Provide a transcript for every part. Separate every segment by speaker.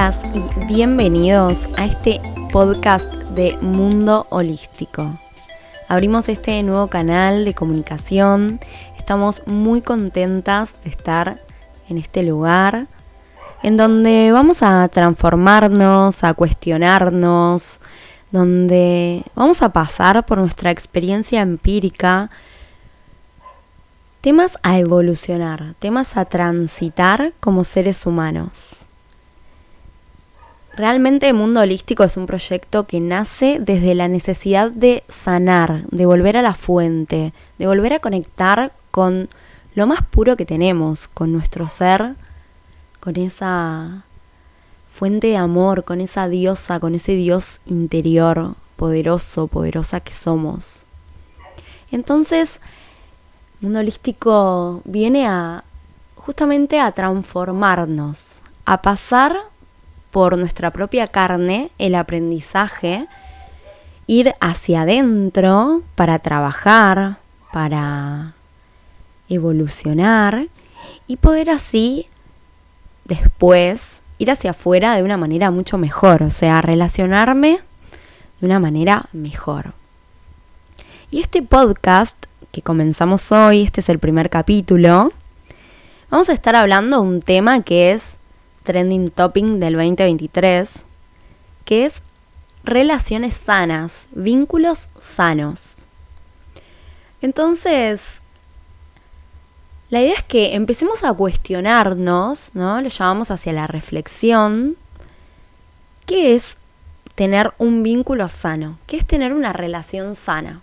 Speaker 1: Y bienvenidos a este podcast de Mundo Holístico. Abrimos este nuevo canal de comunicación. Estamos muy contentas de estar en este lugar en donde vamos a transformarnos, a cuestionarnos, donde vamos a pasar por nuestra experiencia empírica temas a evolucionar, temas a transitar como seres humanos. Realmente mundo holístico es un proyecto que nace desde la necesidad de sanar, de volver a la fuente, de volver a conectar con lo más puro que tenemos, con nuestro ser, con esa fuente de amor, con esa diosa, con ese Dios interior, poderoso, poderosa que somos. Entonces, un holístico viene a justamente a transformarnos, a pasar por nuestra propia carne el aprendizaje, ir hacia adentro para trabajar, para evolucionar y poder así después ir hacia afuera de una manera mucho mejor, o sea, relacionarme de una manera mejor. Y este podcast que comenzamos hoy, este es el primer capítulo, vamos a estar hablando de un tema que es trending topping del 2023, que es relaciones sanas, vínculos sanos. Entonces, la idea es que empecemos a cuestionarnos, ¿no? Lo llamamos hacia la reflexión. ¿Qué es tener un vínculo sano? ¿Qué es tener una relación sana?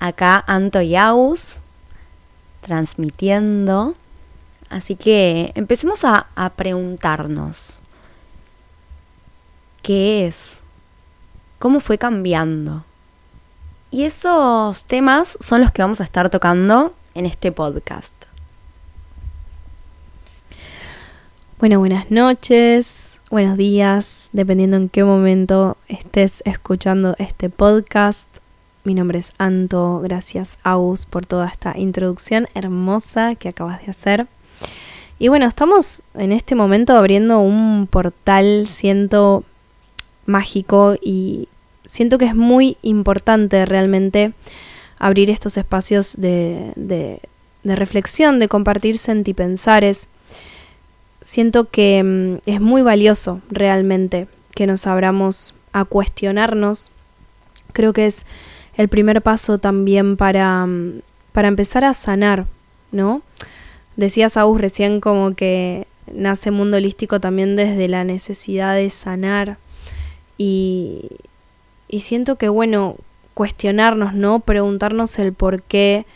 Speaker 1: acá Anto y Aus transmitiendo. Así que empecemos a, a preguntarnos, ¿qué es? ¿Cómo fue cambiando? Y esos temas son los que vamos a estar tocando en este podcast.
Speaker 2: Bueno, buenas noches, buenos días, dependiendo en qué momento estés escuchando este podcast. Mi nombre es Anto, gracias Aus por toda esta introducción hermosa que acabas de hacer. Y bueno, estamos en este momento abriendo un portal, siento mágico y siento que es muy importante realmente abrir estos espacios de, de, de reflexión, de compartir sentipensares. Siento que mm, es muy valioso realmente que nos abramos a cuestionarnos. Creo que es el primer paso también para, mm, para empezar a sanar, ¿no? Decía Saúl recién como que nace mundo holístico también desde la necesidad de sanar y, y siento que bueno, cuestionarnos, ¿no? Preguntarnos el porqué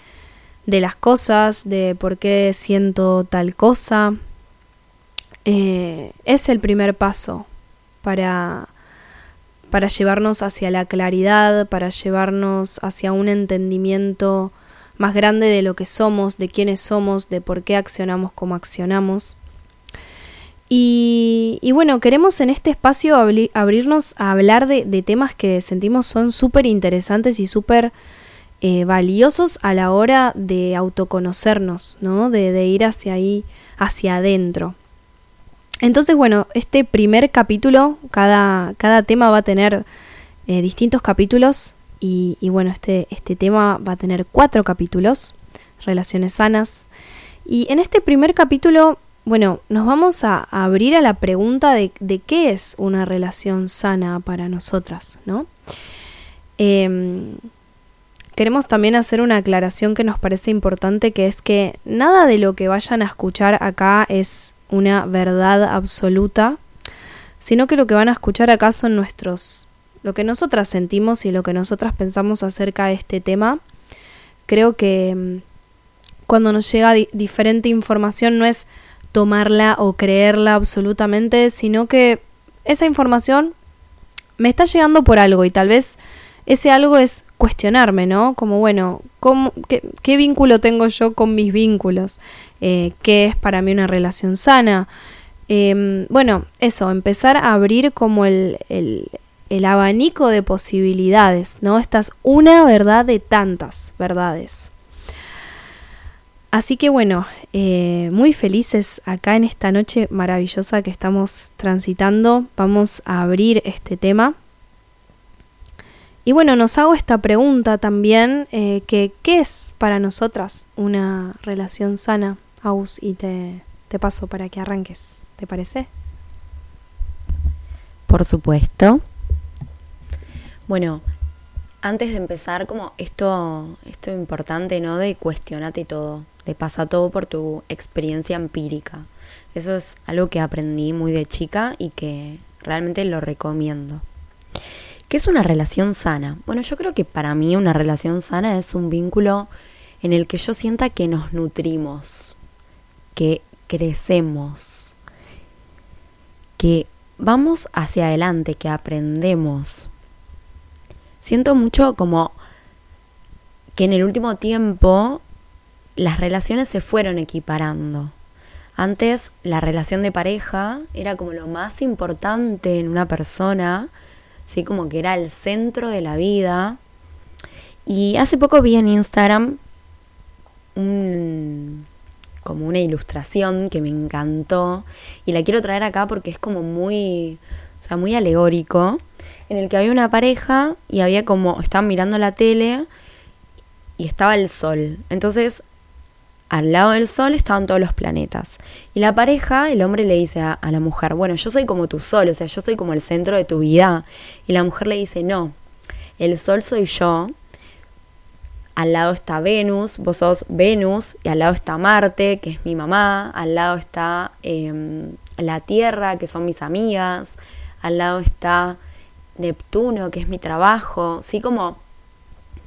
Speaker 2: de las cosas, de por qué siento tal cosa, eh, es el primer paso para, para llevarnos hacia la claridad, para llevarnos hacia un entendimiento más grande de lo que somos, de quiénes somos, de por qué accionamos como accionamos. Y, bueno, queremos en este espacio abrirnos a hablar de, temas que sentimos son súper interesantes y súper eh, valiosos a la hora de autoconocernos, ¿no? De, de ir hacia ahí, hacia adentro. Entonces, bueno, este primer capítulo, cada, cada tema va a tener eh, distintos capítulos y, bueno, este, este tema va a tener cuatro capítulos, relaciones sanas. Y en este primer capítulo, bueno, nos vamos a, abrir a la pregunta de, qué es una relación sana para nosotras, ¿no? Eh, queremos también hacer una aclaración que nos parece importante, que es que nada de lo que vayan a escuchar acá es una verdad absoluta, sino que lo que van a escuchar acá son nuestros, lo que nosotras sentimos y lo que nosotras pensamos acerca de este tema. Creo que mm, cuando nos llega diferente información no es tomarla o creerla absolutamente, sino que esa información me está llegando por algo y tal vez ese algo es cuestionarme, ¿no? Como, bueno, ¿cómo, qué, vínculo tengo yo con mis vínculos? Eh, ¿Qué es para mí una relación sana? Em, bueno, eso, empezar a abrir como el, el, el abanico de posibilidades, ¿no? Esta es una verdad de tantas verdades. Así que bueno, eh, muy felices acá en esta noche maravillosa que estamos transitando. Vamos a abrir este tema. Y bueno, nos hago esta pregunta también, eh, que ¿qué es para nosotras una relación sana? Aus, y te, te paso para que arranques, ¿te parece?
Speaker 1: Por supuesto. Bueno, antes de empezar, como esto, esto importante, ¿no? De cuestionarte todo te pasa todo por tu experiencia empírica. Eso es algo que aprendí muy de chica y que realmente lo recomiendo. ¿Qué es una relación sana? Bueno, yo creo que para mí una relación sana es un vínculo en el que yo sienta que nos nutrimos, que crecemos, que vamos hacia adelante, que aprendemos. Siento mucho como que en el último tiempo las relaciones se fueron equiparando. Antes la relación de pareja era como lo más importante en una persona, ¿sí? como que era el centro de la vida. Y hace poco vi en Instagram como una ilustración que me encantó y la quiero traer acá porque es como muy, o sea, muy alegórico, en el que había una pareja y había como, estaban mirando la tele y estaba el sol. Entonces al lado del Sol estaban todos los planetas. Y la pareja, el hombre le dice a, la mujer, bueno, yo soy como tu Sol, o sea, yo soy como el centro de tu vida. Y la mujer le dice, no, el Sol soy yo, al lado está Venus, vos sos Venus, y al lado está Marte, que es mi mamá, al lado está em, la Tierra, que son mis amigas, al lado está Neptuno, que es mi trabajo, sí como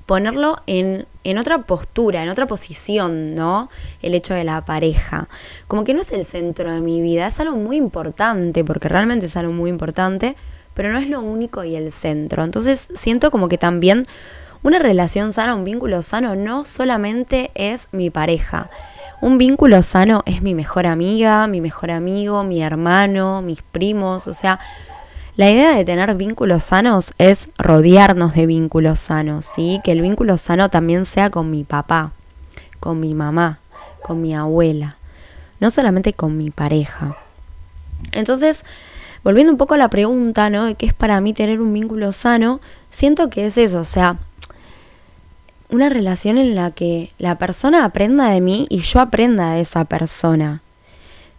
Speaker 1: ponerlo en, en, otra postura, en otra posición, ¿no? El hecho de la pareja. Como que no es el centro de mi vida, es algo muy importante, porque realmente es algo muy importante, pero no es lo único y el centro. Entonces siento como que también una relación sana, un vínculo sano, no solamente es mi pareja. Un vínculo sano es mi mejor amiga, mi mejor amigo, mi hermano, mis primos, o sea, la idea de tener vínculos sanos es rodearnos de vínculos sanos, ¿sí? Que el vínculo sano también sea con mi papá, con mi mamá, con mi abuela, no solamente con mi pareja. Entonces, volviendo un poco a la pregunta, ¿no? De qué es para mí tener un vínculo sano, siento que es eso, o sea, una relación en la que la persona aprenda de mí y yo aprenda de esa persona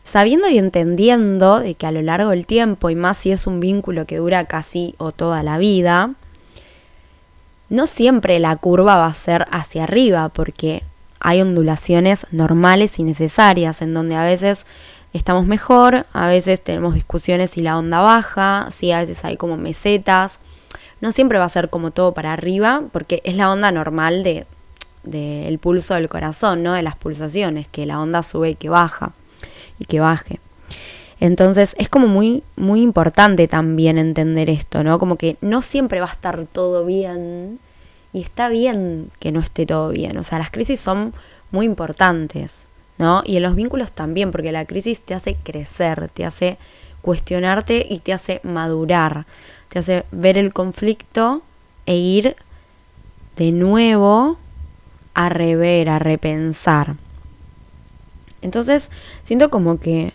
Speaker 1: sabiendo y entendiendo de que a lo largo del tiempo, y más si es un vínculo que dura casi o toda la vida, no siempre la curva va a ser hacia arriba, porque hay ondulaciones normales y necesarias, en donde a veces estamos mejor, a veces tenemos discusiones y la onda baja, sí, a veces hay como mesetas, no siempre va a ser como todo para arriba, porque es la onda normal de del pulso del corazón, ¿no? De las pulsaciones, que la onda sube y que baja y que baje. Entonces es como muy, muy importante también entender esto, ¿no? Como que no siempre va a estar todo bien y está bien que no esté todo bien. O sea, las crisis son muy importantes, ¿no? Y en los vínculos también, porque la crisis te hace crecer, te hace cuestionarte y te hace madurar, te hace ver el conflicto e ir de nuevo a rever, a repensar. Entonces, siento como que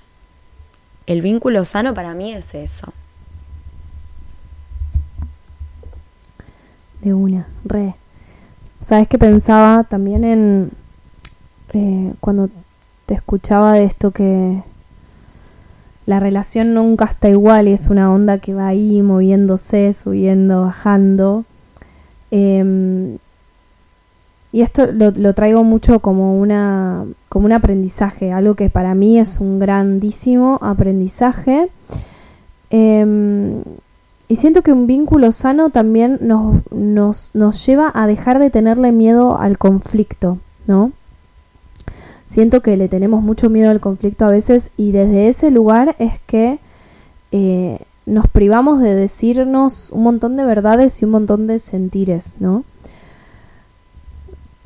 Speaker 1: el vínculo sano para mí es eso.
Speaker 2: De una, re. Sabes que pensaba también en eh, cuando te escuchaba de esto que la relación nunca está igual y es una onda que va ahí moviéndose, subiendo, bajando. Em, y esto lo, traigo mucho como, una, como un aprendizaje, algo que para mí es un grandísimo aprendizaje. Em, y siento que un vínculo sano también nos, nos, nos lleva a dejar de tenerle miedo al conflicto, ¿no? Siento que le tenemos mucho miedo al conflicto a veces y desde ese lugar es que eh, nos privamos de decirnos un montón de verdades y un montón de sentires, ¿no?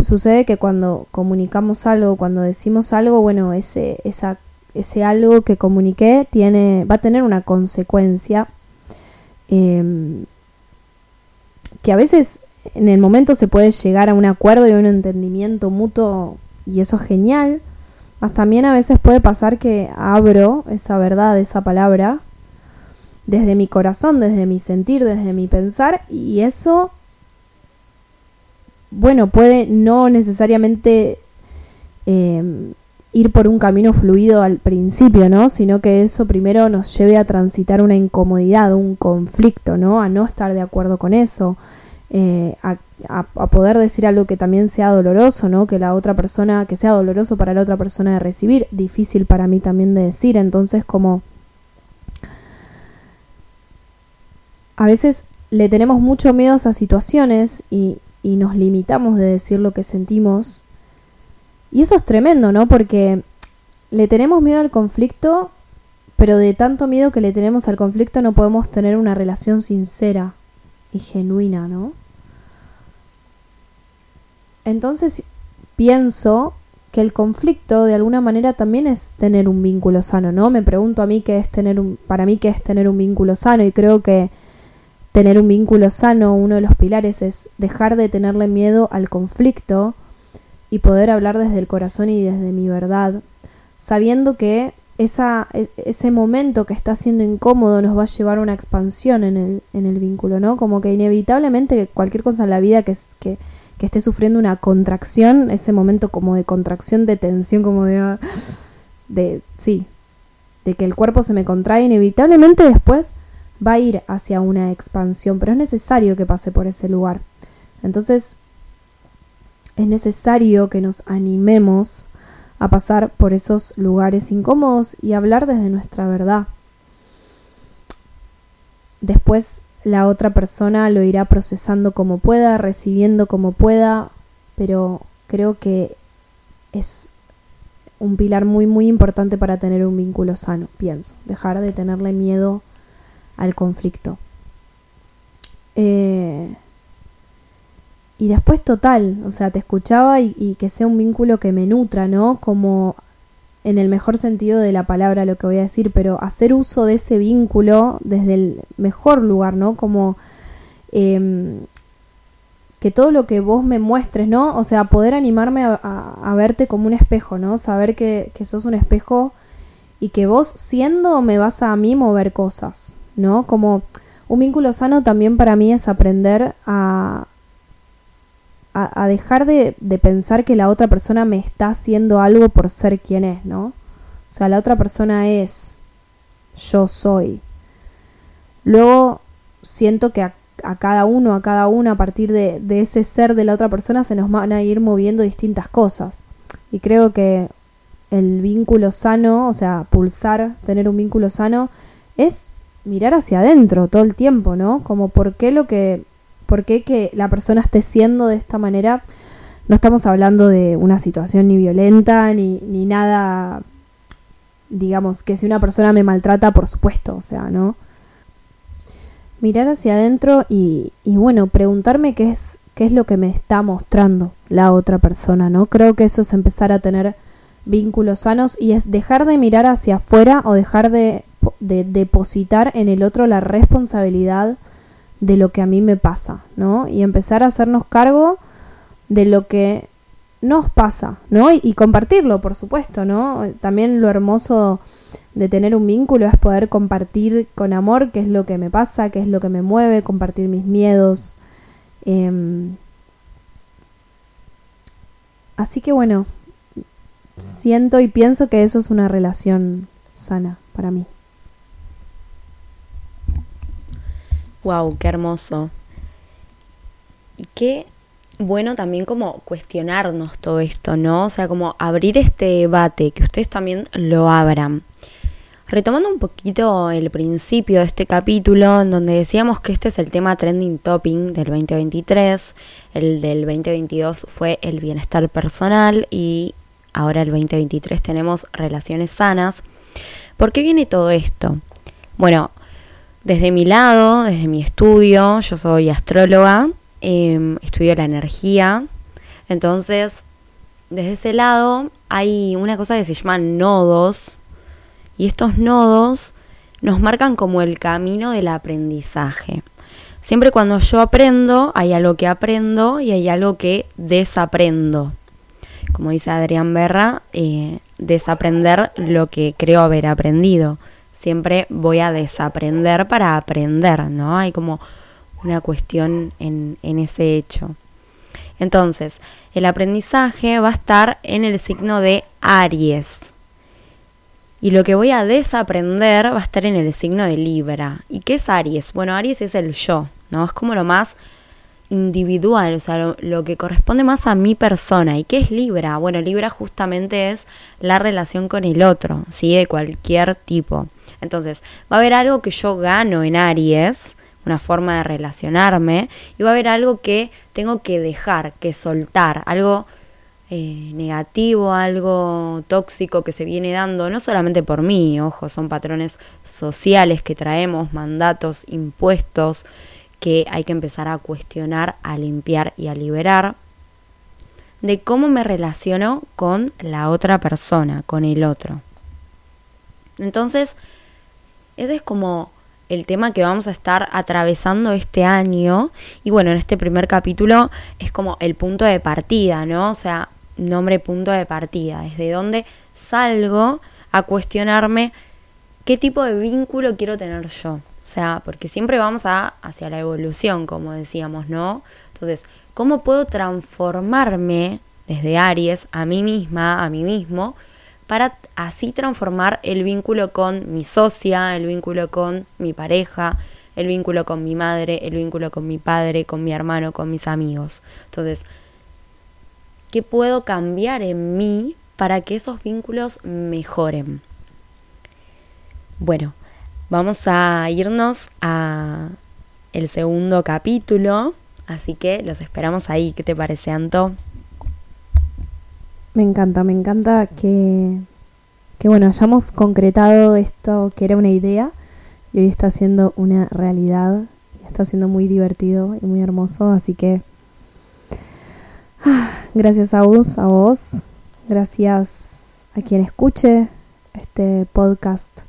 Speaker 2: Sucede que cuando comunicamos algo, cuando decimos algo, bueno, ese, esa, ese algo que comuniqué tiene, va a tener una consecuencia em, que a veces en el momento se puede llegar a un acuerdo y a un entendimiento mutuo y eso es genial, Más también a veces puede pasar que abro esa verdad, esa palabra, desde mi corazón, desde mi sentir, desde mi pensar, y eso, bueno, puede no necesariamente eh, ir por un camino fluido al principio, ¿no? Sino que eso primero nos lleve a transitar una incomodidad, un conflicto, ¿no? A no estar de acuerdo con eso, eh, a, poder decir algo que también sea doloroso, ¿no? Que la otra persona, que sea doloroso para la otra persona de recibir, difícil para mí también de decir, entonces como a veces le tenemos mucho miedo a esas situaciones y, y nos limitamos de decir lo que sentimos. Y eso es tremendo, ¿no? Porque le tenemos miedo al conflicto, pero de tanto miedo que le tenemos al conflicto no podemos tener una relación sincera y genuina, ¿no? Entonces pienso que el conflicto de alguna manera también es tener un vínculo sano, ¿no? Me pregunto a mí qué es tener un, para mí qué es tener un vínculo sano y creo que tener un vínculo sano, uno de los pilares es dejar de tenerle miedo al conflicto y poder hablar desde el corazón y desde mi verdad, sabiendo que esa, e, ese momento que está siendo incómodo nos va a llevar a una expansión en el, en el vínculo, ¿no? Como que inevitablemente cualquier cosa en la vida que, que, que esté sufriendo una contracción, ese momento como de contracción, de tensión, como de... De sí, de que el cuerpo se me contrae, inevitablemente después va a ir hacia una expansión, pero es necesario que pase por ese lugar. Entonces, es necesario que nos animemos a pasar por esos lugares incómodos y hablar desde nuestra verdad. Después la otra persona lo irá procesando como pueda, recibiendo como pueda, pero creo que es un pilar muy muy importante para tener un vínculo sano, pienso, dejar de tenerle miedo al conflicto. Eh, y después total, o sea, te escuchaba y, que sea un vínculo que me nutra, ¿no? Como en el mejor sentido de la palabra lo que voy a decir, pero hacer uso de ese vínculo desde el mejor lugar, ¿no? Como em, que todo lo que vos me muestres, ¿no? O sea, poder animarme a, verte como un espejo, ¿no? Saber que, que, sos un espejo y que vos siendo me vas a mí mover cosas, ¿no? Como un vínculo sano también para mí es aprender a, a, dejar de, pensar que la otra persona me está haciendo algo por ser quien es, ¿no? O sea, la otra persona es, yo soy. Luego siento que a, cada uno, a cada uno, a partir de, de, ese ser de la otra persona, se nos van a ir moviendo distintas cosas. Y creo que el vínculo sano, o sea, pulsar, tener un vínculo sano, es mirar hacia adentro todo el tiempo, ¿no? Como por qué lo que por qué que la persona esté siendo de esta manera. No estamos hablando de una situación ni violenta ni, ni nada, digamos, que si una persona me maltrata, por supuesto, o sea, ¿no? Mirar hacia adentro y, y bueno, preguntarme qué es, qué es lo que me está mostrando la otra persona, ¿no? Creo que eso es empezar a tener vínculos sanos y es dejar de mirar hacia afuera o dejar de, de depositar en el otro la responsabilidad de lo que a mí me pasa, ¿no? Y empezar a hacernos cargo de lo que nos pasa, ¿no? Y, compartirlo, por supuesto, ¿no? También lo hermoso de tener un vínculo es poder compartir con amor qué es lo que me pasa, qué es lo que me mueve, compartir mis miedos. Em, así que bueno, siento y pienso que eso es una relación sana para mí.
Speaker 1: Wow, qué hermoso. Y qué bueno también como cuestionarnos todo esto, ¿no? O sea, como abrir este debate, que ustedes también lo abran. Retomando un poquito el principio de este capítulo, en donde decíamos que este es el tema trending topping del 2023, el del 2022 fue el bienestar personal y ahora el 2023 tenemos relaciones sanas. ¿Por qué viene todo esto? Bueno, desde mi lado, desde mi estudio, yo soy astróloga, em, estudio la energía, entonces desde ese lado hay una cosa que se llama nodos y estos nodos nos marcan como el camino del aprendizaje. Siempre cuando yo aprendo, hay algo que aprendo y hay algo que desaprendo. Como dice Adrián Berra, eh, desaprender lo que creo haber aprendido. Siempre voy a desaprender para aprender, ¿no? Hay como una cuestión en, en ese hecho. Entonces, el aprendizaje va a estar en el signo de Aries. Y lo que voy a desaprender va a estar en el signo de Libra. ¿Y qué es Aries? Bueno, Aries es el yo, ¿no? Es como lo más individual, o sea, lo, que corresponde más a mi persona. ¿Y qué es Libra? Bueno, Libra justamente es la relación con el otro, ¿sí? De cualquier tipo. Entonces, va a haber algo que yo gano en Aries, una forma de relacionarme, y va a haber algo que tengo que dejar, que soltar, algo eh, negativo, algo tóxico que se viene dando, no solamente por mí, ojo, son patrones sociales que traemos, mandatos, impuestos, que hay que empezar a cuestionar, a limpiar y a liberar de cómo me relaciono con la otra persona, con el otro. Entonces, ese es como el tema que vamos a estar atravesando este año. Y bueno, en este primer capítulo es como el punto de partida, ¿no? O sea, nombre punto de partida, desde donde salgo a cuestionarme qué tipo de vínculo quiero tener yo. O sea, porque siempre vamos a, hacia la evolución, como decíamos, ¿no? Entonces, ¿cómo puedo transformarme desde Aries a mí misma, a mí mismo, para así transformar el vínculo con mi socia, el vínculo con mi pareja, el vínculo con mi madre, el vínculo con mi padre, con mi hermano, con mis amigos? Entonces, ¿qué puedo cambiar en mí para que esos vínculos mejoren? Bueno, Vamos a irnos a el segundo capítulo, así que los esperamos ahí. ¿Qué te parece, Anto?
Speaker 2: Me encanta, me encanta que, que bueno, hayamos concretado esto que era una idea y hoy está siendo una realidad y está siendo muy divertido y muy hermoso, así que ah, gracias a vos, a vos, gracias a quien escuche este podcast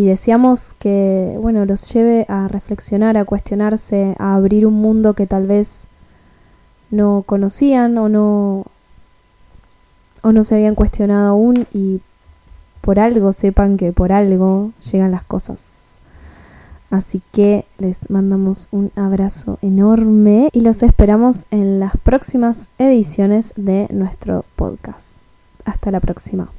Speaker 2: y deseamos que, bueno, los lleve a reflexionar, a cuestionarse, a abrir un mundo que tal vez no conocían o no o no se habían cuestionado aún y por algo sepan que por algo llegan las cosas. Así que les mandamos un abrazo enorme y los esperamos en las próximas ediciones de nuestro podcast. Hasta la próxima.